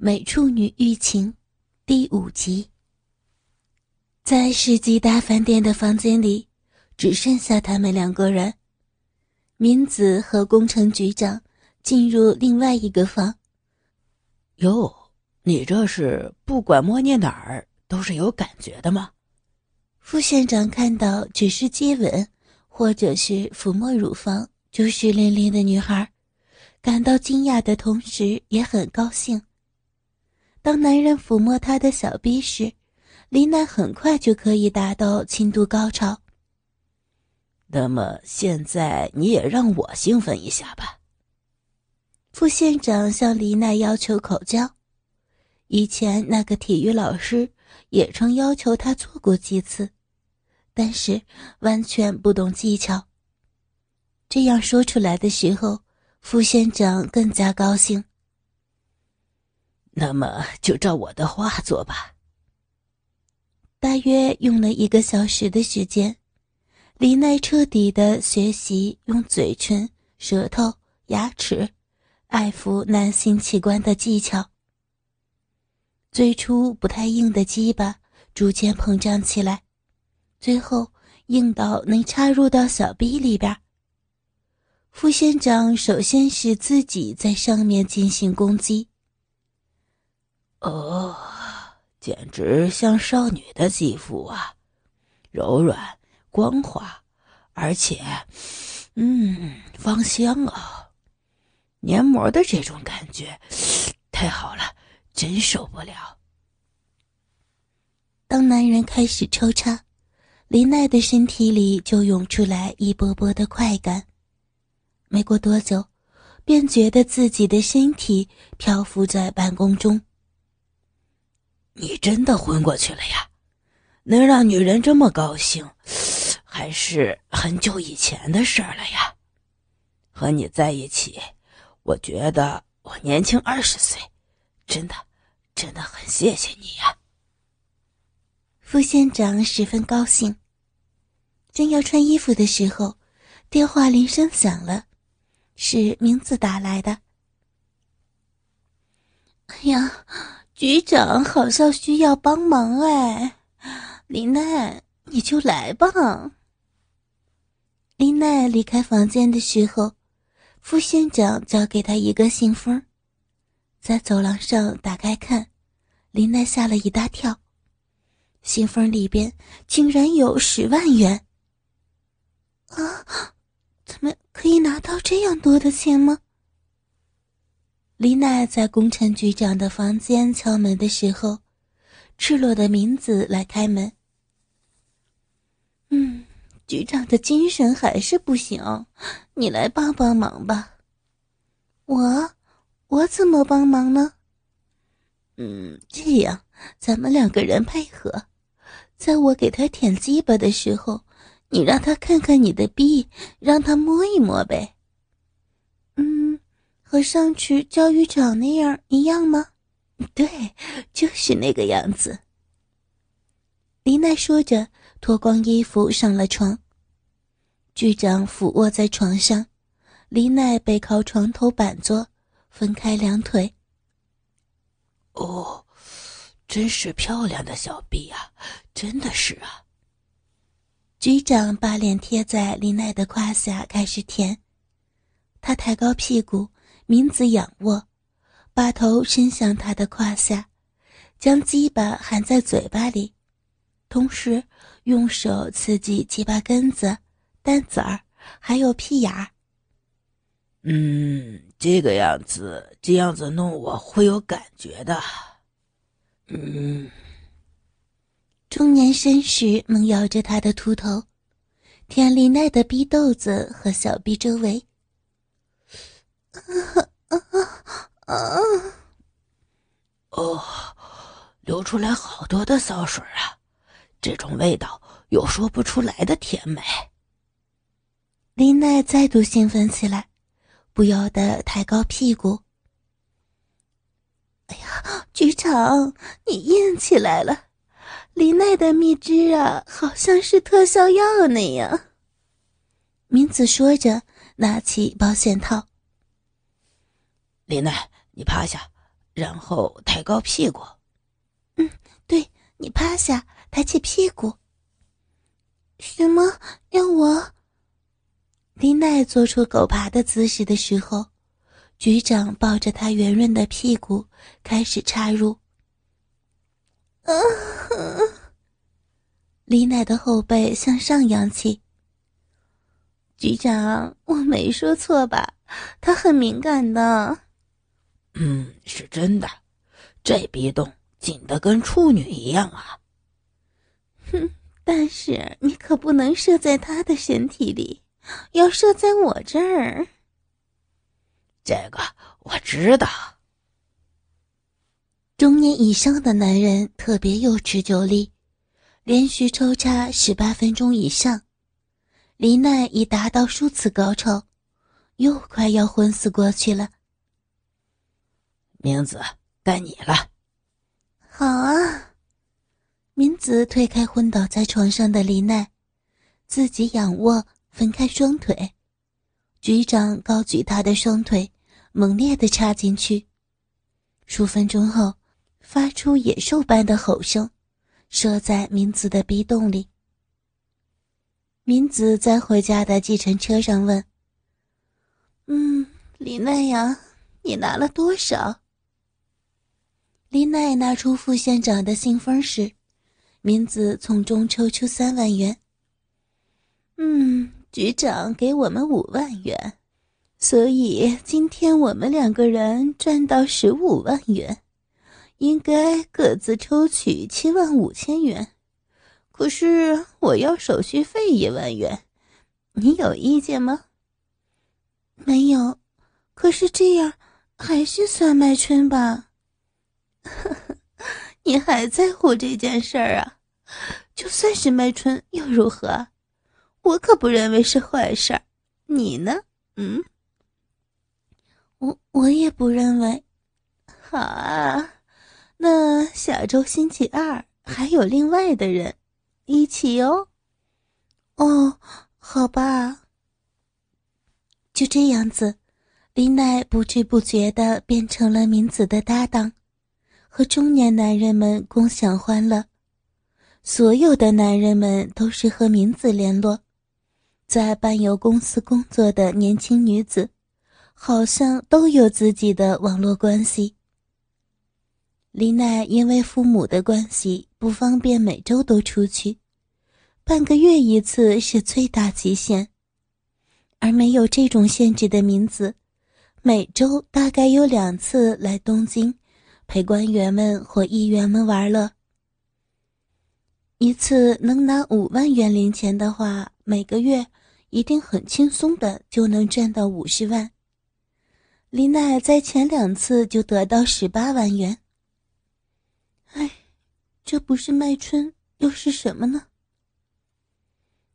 美处女欲情，第五集。在世纪大饭店的房间里，只剩下他们两个人。明子和工程局长进入另外一个房。哟，你这是不管摸捏哪儿都是有感觉的吗？副县长看到只是接吻，或者是抚摸乳房就湿淋淋的女孩，感到惊讶的同时也很高兴。当男人抚摸她的小臂时，李奈很快就可以达到轻度高潮。那么现在你也让我兴奋一下吧。副县长向李奈要求口交，以前那个体育老师也曾要求他做过几次，但是完全不懂技巧。这样说出来的时候，副县长更加高兴。那么就照我的话做吧。大约用了一个小时的时间，李奈彻底的学习用嘴唇、舌头、牙齿爱抚男性器官的技巧。最初不太硬的鸡巴逐渐膨胀起来，最后硬到能插入到小臂里边。副县长首先是自己在上面进行攻击。哦，简直像少女的肌肤啊，柔软光滑，而且，嗯，芳香啊，黏膜的这种感觉，太好了，真受不了。当男人开始抽插，林奈的身体里就涌出来一波波的快感，没过多久，便觉得自己的身体漂浮在半空中。你真的昏过去了呀？能让女人这么高兴，还是很久以前的事儿了呀。和你在一起，我觉得我年轻二十岁，真的，真的很谢谢你呀。副县长十分高兴。正要穿衣服的时候，电话铃声响了，是明子打来的。哎呀！局长好像需要帮忙哎，林奈，你就来吧。林奈离开房间的时候，副县长交给他一个信封，在走廊上打开看，林奈吓了一大跳，信封里边竟然有十万元。啊，怎么可以拿到这样多的钱吗？李娜在工程局长的房间敲门的时候，赤裸的名字来开门。嗯，局长的精神还是不行，你来帮帮忙吧。我，我怎么帮忙呢？嗯，这样，咱们两个人配合，在我给他舔鸡巴的时候，你让他看看你的逼，让他摸一摸呗。和上去教育长那样一样吗？对，就是那个样子。林奈说着，脱光衣服上了床。局长俯卧在床上，林奈背靠床头板坐，分开两腿。哦，真是漂亮的小臂啊！真的是啊。局长把脸贴在林奈的胯下，开始舔。他抬高屁股。明子仰卧，把头伸向他的胯下，将鸡巴含在嘴巴里，同时用手刺激鸡巴根子、蛋子儿，还有屁眼儿。嗯，这个样子，这样子弄我会有感觉的。嗯。中年绅士猛摇着他的秃头，舔丽奈的逼豆子和小臂周围。哦，流出来好多的骚水啊！这种味道有说不出来的甜美。林奈再度兴奋起来，不由得抬高屁股。哎呀，局长，你硬起来了！林奈的蜜汁啊，好像是特效药那样。明子说着，拿起保险套。林奈，你趴下，然后抬高屁股。嗯，对你趴下，抬起屁股。什么？要我？林奈做出狗爬的姿势的时候，局长抱着她圆润的屁股开始插入。啊！林奈的后背向上扬起。局长，我没说错吧？他很敏感的。嗯，是真的，这逼洞紧的跟处女一样啊。哼，但是你可不能射在他的身体里，要射在我这儿。这个我知道。中年以上的男人特别有持久力，连续抽插十八分钟以上。林奈已达到数次高潮，又快要昏死过去了。明子，该你了。好啊，明子推开昏倒在床上的林奈，自己仰卧，分开双腿。局长高举他的双腿，猛烈的插进去。数分钟后，发出野兽般的吼声，射在明子的逼洞里。明子在回家的计程车上问：“嗯，李奈呀，你拿了多少？”李奈拿出副县长的信封时，明子从中抽出三万元。嗯，局长给我们五万元，所以今天我们两个人赚到十五万元，应该各自抽取七万五千元。可是我要手续费一万元，你有意见吗？没有，可是这样还是算卖春吧？你还在乎这件事儿啊？就算是卖春又如何？我可不认为是坏事儿。你呢？嗯，我我也不认为。好啊，那下周星期二还有另外的人。一起哦，哦，好吧。就这样子，林奈不知不觉的变成了明子的搭档，和中年男人们共享欢乐。所有的男人们都是和明子联络，在伴游公司工作的年轻女子，好像都有自己的网络关系。林奈因为父母的关系。不方便每周都出去，半个月一次是最大极限。而没有这种限制的名字，每周大概有两次来东京，陪官员们或议员们玩乐。一次能拿五万元零钱的话，每个月一定很轻松的就能赚到五十万。林奈在前两次就得到十八万元。哎。这不是卖春又是什么呢？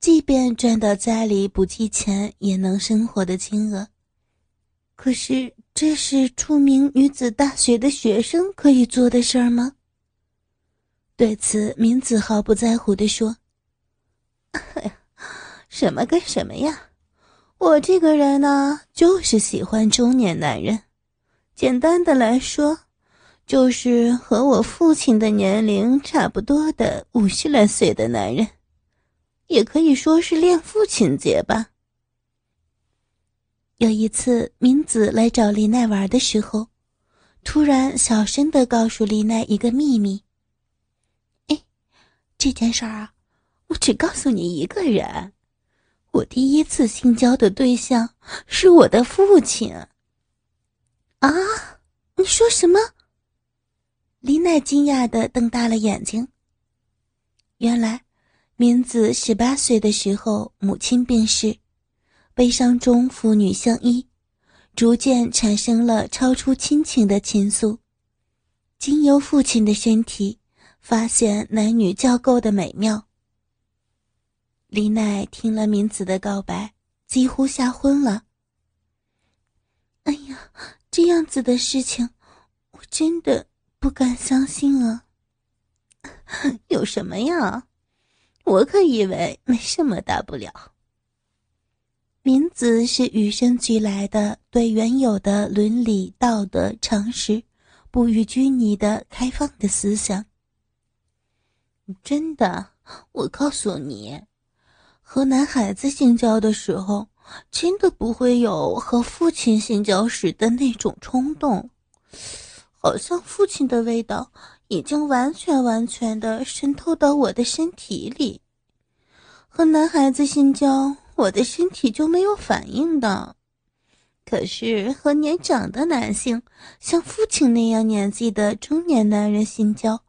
即便赚到家里不计钱也能生活的金额，可是这是出名女子大学的学生可以做的事儿吗？对此，明子毫不在乎地说：“，什么跟什么呀！我这个人呢，就是喜欢中年男人。简单的来说。”就是和我父亲的年龄差不多的五十来岁的男人，也可以说是恋父情节吧。有一次，明子来找林奈玩的时候，突然小声的告诉林奈一个秘密：“哎，这件事儿啊，我只告诉你一个人，我第一次性交的对象是我的父亲。”啊，你说什么？林奈惊讶的瞪大了眼睛。原来，明子十八岁的时候，母亲病逝，悲伤中父女相依，逐渐产生了超出亲情的情愫。经由父亲的身体，发现男女交媾的美妙。林奈听了明子的告白，几乎吓昏了。哎呀，这样子的事情，我真的。不敢相信啊！有什么呀？我可以为没什么大不了。明子是与生俱来的，对原有的伦理道德常识不予拘泥的开放的思想。真的，我告诉你，和男孩子性交的时候，真的不会有和父亲性交时的那种冲动，好像父亲的味道已经完全完全的渗透到我的身体里。和男孩子性交，我的身体就没有反应的。可是和年长的男性，像父亲那样年纪的中年男人性交，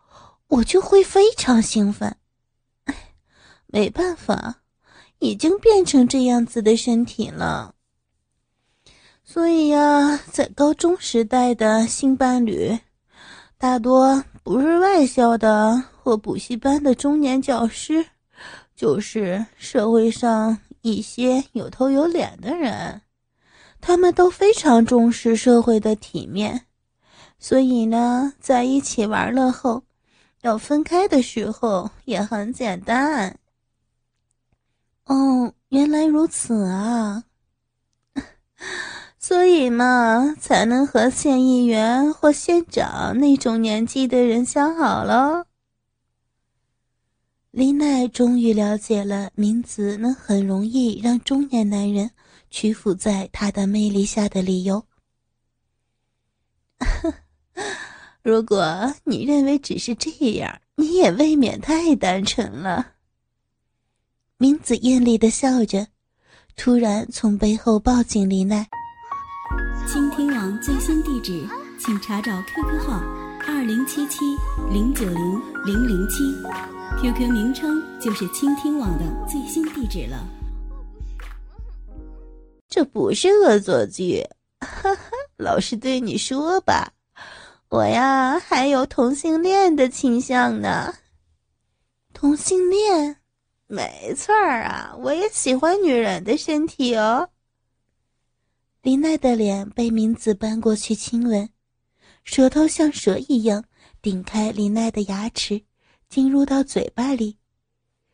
我就会非常兴奋。哎，没办法，已经变成这样子的身体了。所以呀，在高中时代的性伴侣，大多不是外校的或补习班的中年教师，就是社会上一些有头有脸的人。他们都非常重视社会的体面，所以呢，在一起玩乐后，要分开的时候也很简单。哦，原来如此啊！所以嘛，才能和县议员或县长那种年纪的人相好了。林奈终于了解了明子能很容易让中年男人。屈服在他的魅力下的理由。如果你认为只是这样，你也未免太单纯了。明子艳丽的笑着，突然从背后抱紧林奈。倾听网最新地址，请查找 QQ 号二零七七零九零零零七，QQ 名称就是倾听网的最新地址了。这不是恶作剧，哈哈！老实对你说吧，我呀还有同性恋的倾向呢。同性恋？没错儿啊，我也喜欢女人的身体哦。林奈的脸被明子搬过去亲吻，舌头像蛇一样顶开林奈的牙齿，进入到嘴巴里，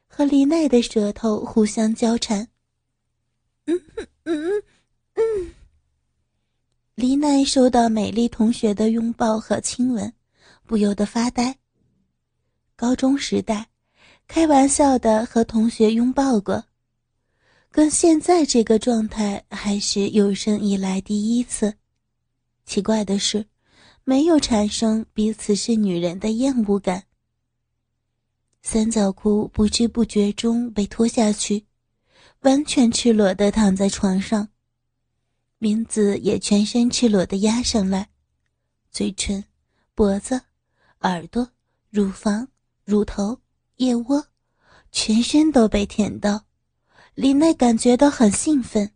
和林奈的舌头互相交缠。嗯嗯嗯嗯。李奈收到美丽同学的拥抱和亲吻，不由得发呆。高中时代，开玩笑的和同学拥抱过，跟现在这个状态还是有生以来第一次。奇怪的是，没有产生彼此是女人的厌恶感。三角裤不知不觉中被脱下去。完全赤裸的躺在床上，明子也全身赤裸的压上来，嘴唇、脖子、耳朵、乳房、乳头、腋窝，全身都被舔到。林奈感觉到很兴奋。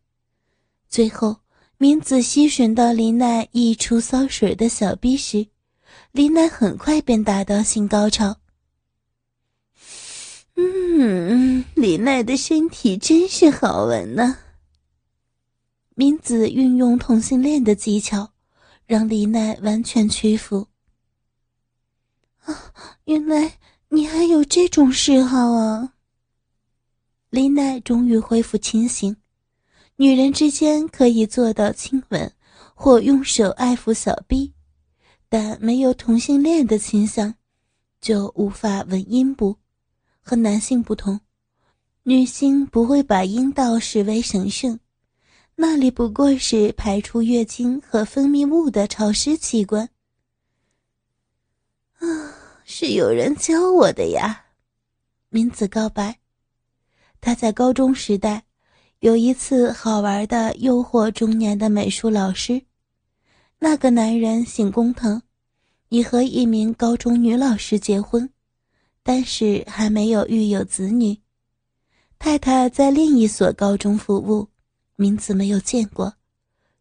最后，明子吸吮到林奈溢出骚水的小臂时，林奈很快便达到性高潮。嗯，林奈的身体真是好闻呢。明子运用同性恋的技巧，让林奈完全屈服。啊，原来你还有这种嗜好啊！林奈终于恢复清醒。女人之间可以做到亲吻或用手爱抚小臂，但没有同性恋的倾向，就无法闻阴部。和男性不同，女性不会把阴道视为神圣，那里不过是排出月经和分泌物的潮湿器官。啊，是有人教我的呀！明子告白，他在高中时代有一次好玩的诱惑中年的美术老师，那个男人姓工藤，已和一名高中女老师结婚。但是还没有育有子女，太太在另一所高中服务，名字没有见过，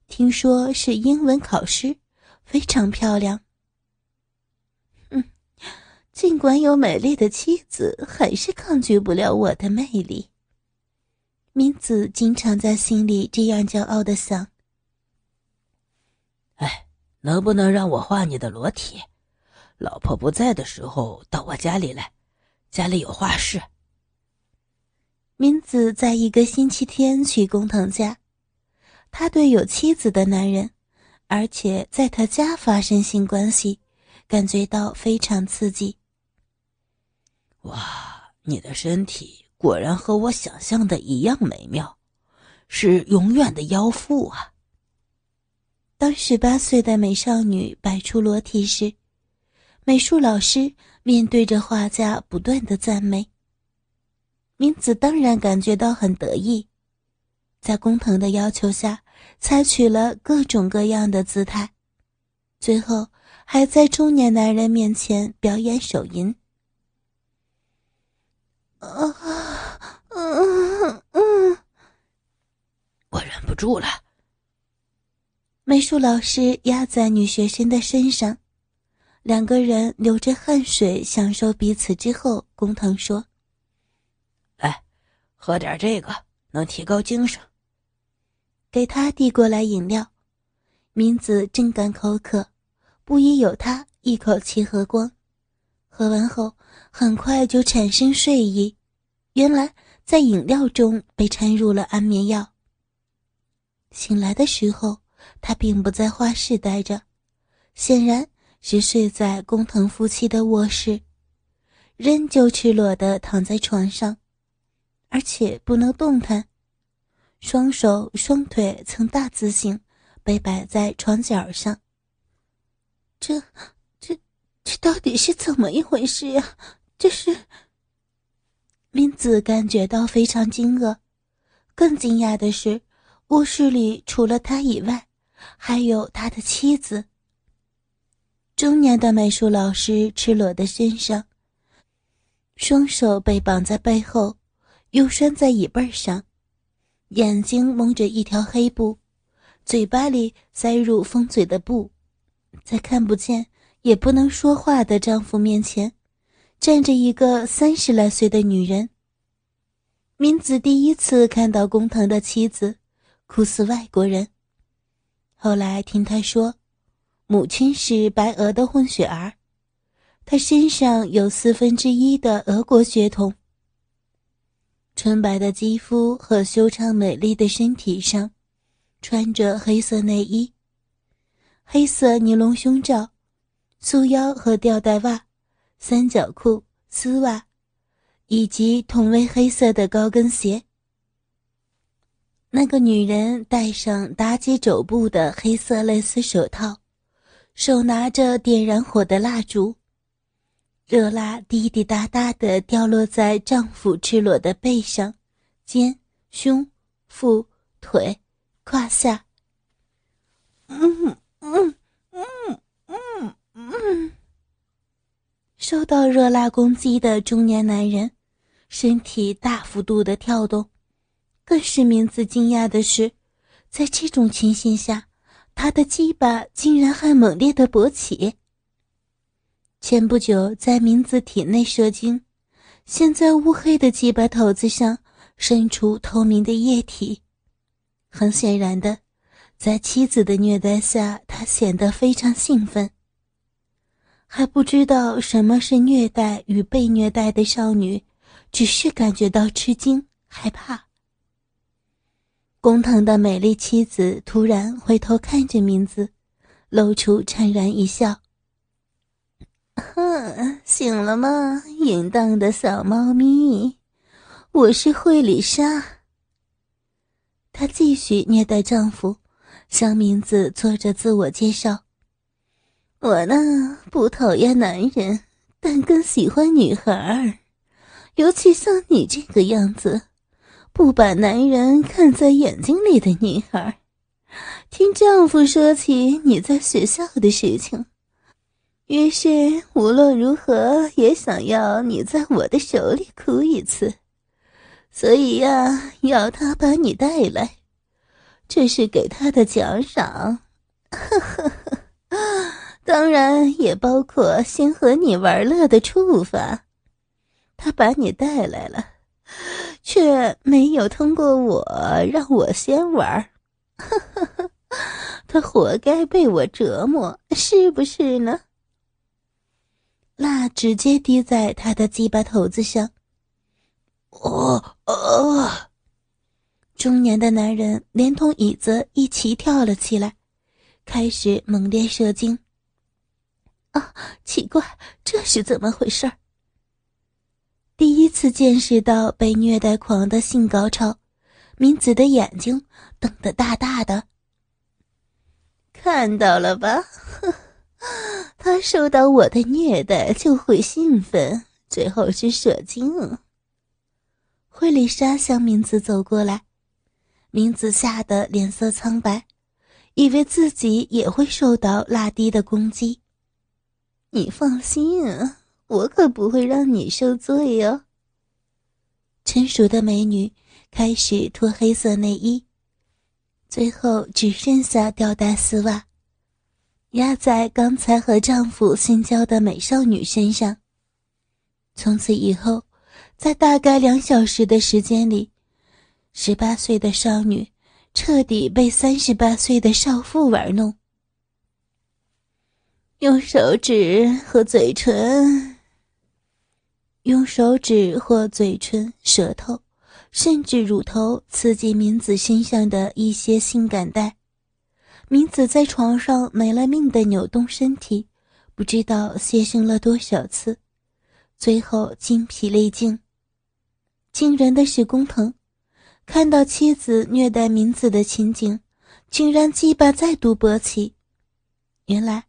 听说是英文考试，非常漂亮。嗯，尽管有美丽的妻子，还是抗拒不了我的魅力。明子经常在心里这样骄傲的想：“哎，能不能让我画你的裸体？老婆不在的时候，到我家里来。”家里有画室。明子在一个星期天去工藤家，他对有妻子的男人，而且在他家发生性关系，感觉到非常刺激。哇，你的身体果然和我想象的一样美妙，是永远的妖妇啊！当十八岁的美少女摆出裸体时，美术老师面对着画家不断的赞美。明子当然感觉到很得意，在工藤的要求下，采取了各种各样的姿态，最后还在中年男人面前表演手淫。啊，嗯嗯，我忍不住了。美术老师压在女学生的身上，两个人流着汗水享受彼此之后，工藤说：“来，喝点这个，能提高精神。”给他递过来饮料，明子正感口渴，不疑有他，一口气喝光。喝完后，很快就产生睡意。原来在饮料中被掺入了安眠药。醒来的时候，他并不在画室待着，显然是睡在工藤夫妻的卧室，仍旧赤裸的躺在床上，而且不能动弹，双手双腿呈大字形被摆在床角上。这。这到底是怎么一回事呀？这是。明子感觉到非常惊愕，更惊讶的是，卧室里除了他以外，还有他的妻子。中年的美术老师赤裸的身上，双手被绑在背后，又拴在椅背上，眼睛蒙着一条黑布，嘴巴里塞入封嘴的布，在看不见。也不能说话的丈夫面前，站着一个三十来岁的女人。明子第一次看到工藤的妻子，酷似外国人。后来听他说，母亲是白俄的混血儿，他身上有四分之一的俄国血统。纯白的肌肤和修长美丽的身体上，穿着黑色内衣，黑色尼龙胸罩。束腰和吊带袜、三角裤、丝袜，以及同为黑色的高跟鞋。那个女人戴上打结肘部的黑色蕾丝手套，手拿着点燃火的蜡烛，热蜡滴滴答答的掉落在丈夫赤裸的背上、肩、胸、腹、腿、胯下。嗯嗯。嗯，受到热辣攻击的中年男人，身体大幅度的跳动。更是名字惊讶的是，在这种情形下，他的鸡巴竟然还猛烈的勃起。前不久在名字体内射精，现在乌黑的鸡巴头子上渗出透明的液体。很显然的，在妻子的虐待下，他显得非常兴奋。还不知道什么是虐待与被虐待的少女，只是感觉到吃惊、害怕。工藤的美丽妻子突然回头看着名字，露出灿然一笑：“哼，醒了吗，淫荡的小猫咪？我是惠里莎。”她继续虐待丈夫，向名字做着自我介绍。我呢不讨厌男人，但更喜欢女孩儿，尤其像你这个样子，不把男人看在眼睛里的女孩。听丈夫说起你在学校的事情，于是无论如何也想要你在我的手里哭一次，所以呀，要他把你带来，这是给他的奖赏。呵呵呵。当然也包括先和你玩乐的处罚。他把你带来了，却没有通过我让我先玩，他活该被我折磨，是不是呢？蜡直接滴在他的鸡巴头子上。哦哦！中年的男人连同椅子一起跳了起来，开始猛烈射精。啊，奇怪，这是怎么回事？第一次见识到被虐待狂的性高潮，明子的眼睛瞪得大大的。看到了吧？他受到我的虐待就会兴奋，最后是射精。惠丽莎向明子走过来，明子吓得脸色苍白，以为自己也会受到拉低的攻击。你放心。我可不会让你受罪哟。成熟的美女开始脱黑色内衣，最后只剩下吊带丝袜，压在刚才和丈夫性交的美少女身上。从此以后，在大概两小时的时间里，十八岁的少女彻底被三十八岁的少妇玩弄，用手指和嘴唇。用手指或嘴唇、舌头，甚至乳头刺激明子身上的一些性感带，明子在床上没了命的扭动身体，不知道牺牲了多少次，最后精疲力尽。惊人的是，工藤看到妻子虐待明子的情景，竟然鸡巴再度勃起。原来，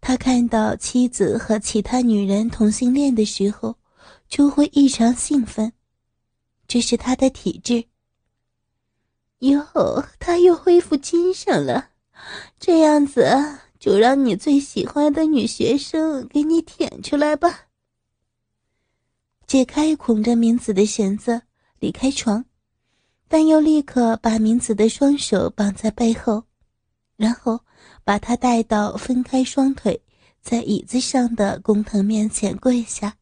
他看到妻子和其他女人同性恋的时候。就会异常兴奋，这是他的体质。以后，他又恢复精神了，这样子就让你最喜欢的女学生给你舔出来吧。解开捆着明子的绳子，离开床，但又立刻把明子的双手绑在背后，然后把她带到分开双腿在椅子上的工藤面前跪下。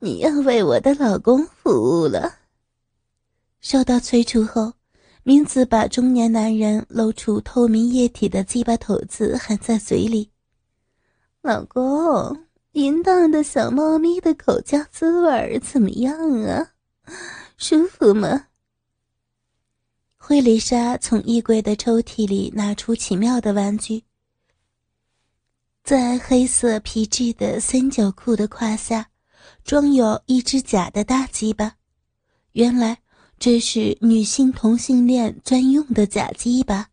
你要为我的老公服务了。受到催促后，明子把中年男人露出透明液体的鸡巴头子含在嘴里。老公，淫荡的小猫咪的口交滋味怎么样啊？舒服吗？惠丽莎从衣柜的抽屉里拿出奇妙的玩具，在黑色皮质的三角裤的胯下。装有一只假的大鸡巴，原来这是女性同性恋专用的假鸡巴。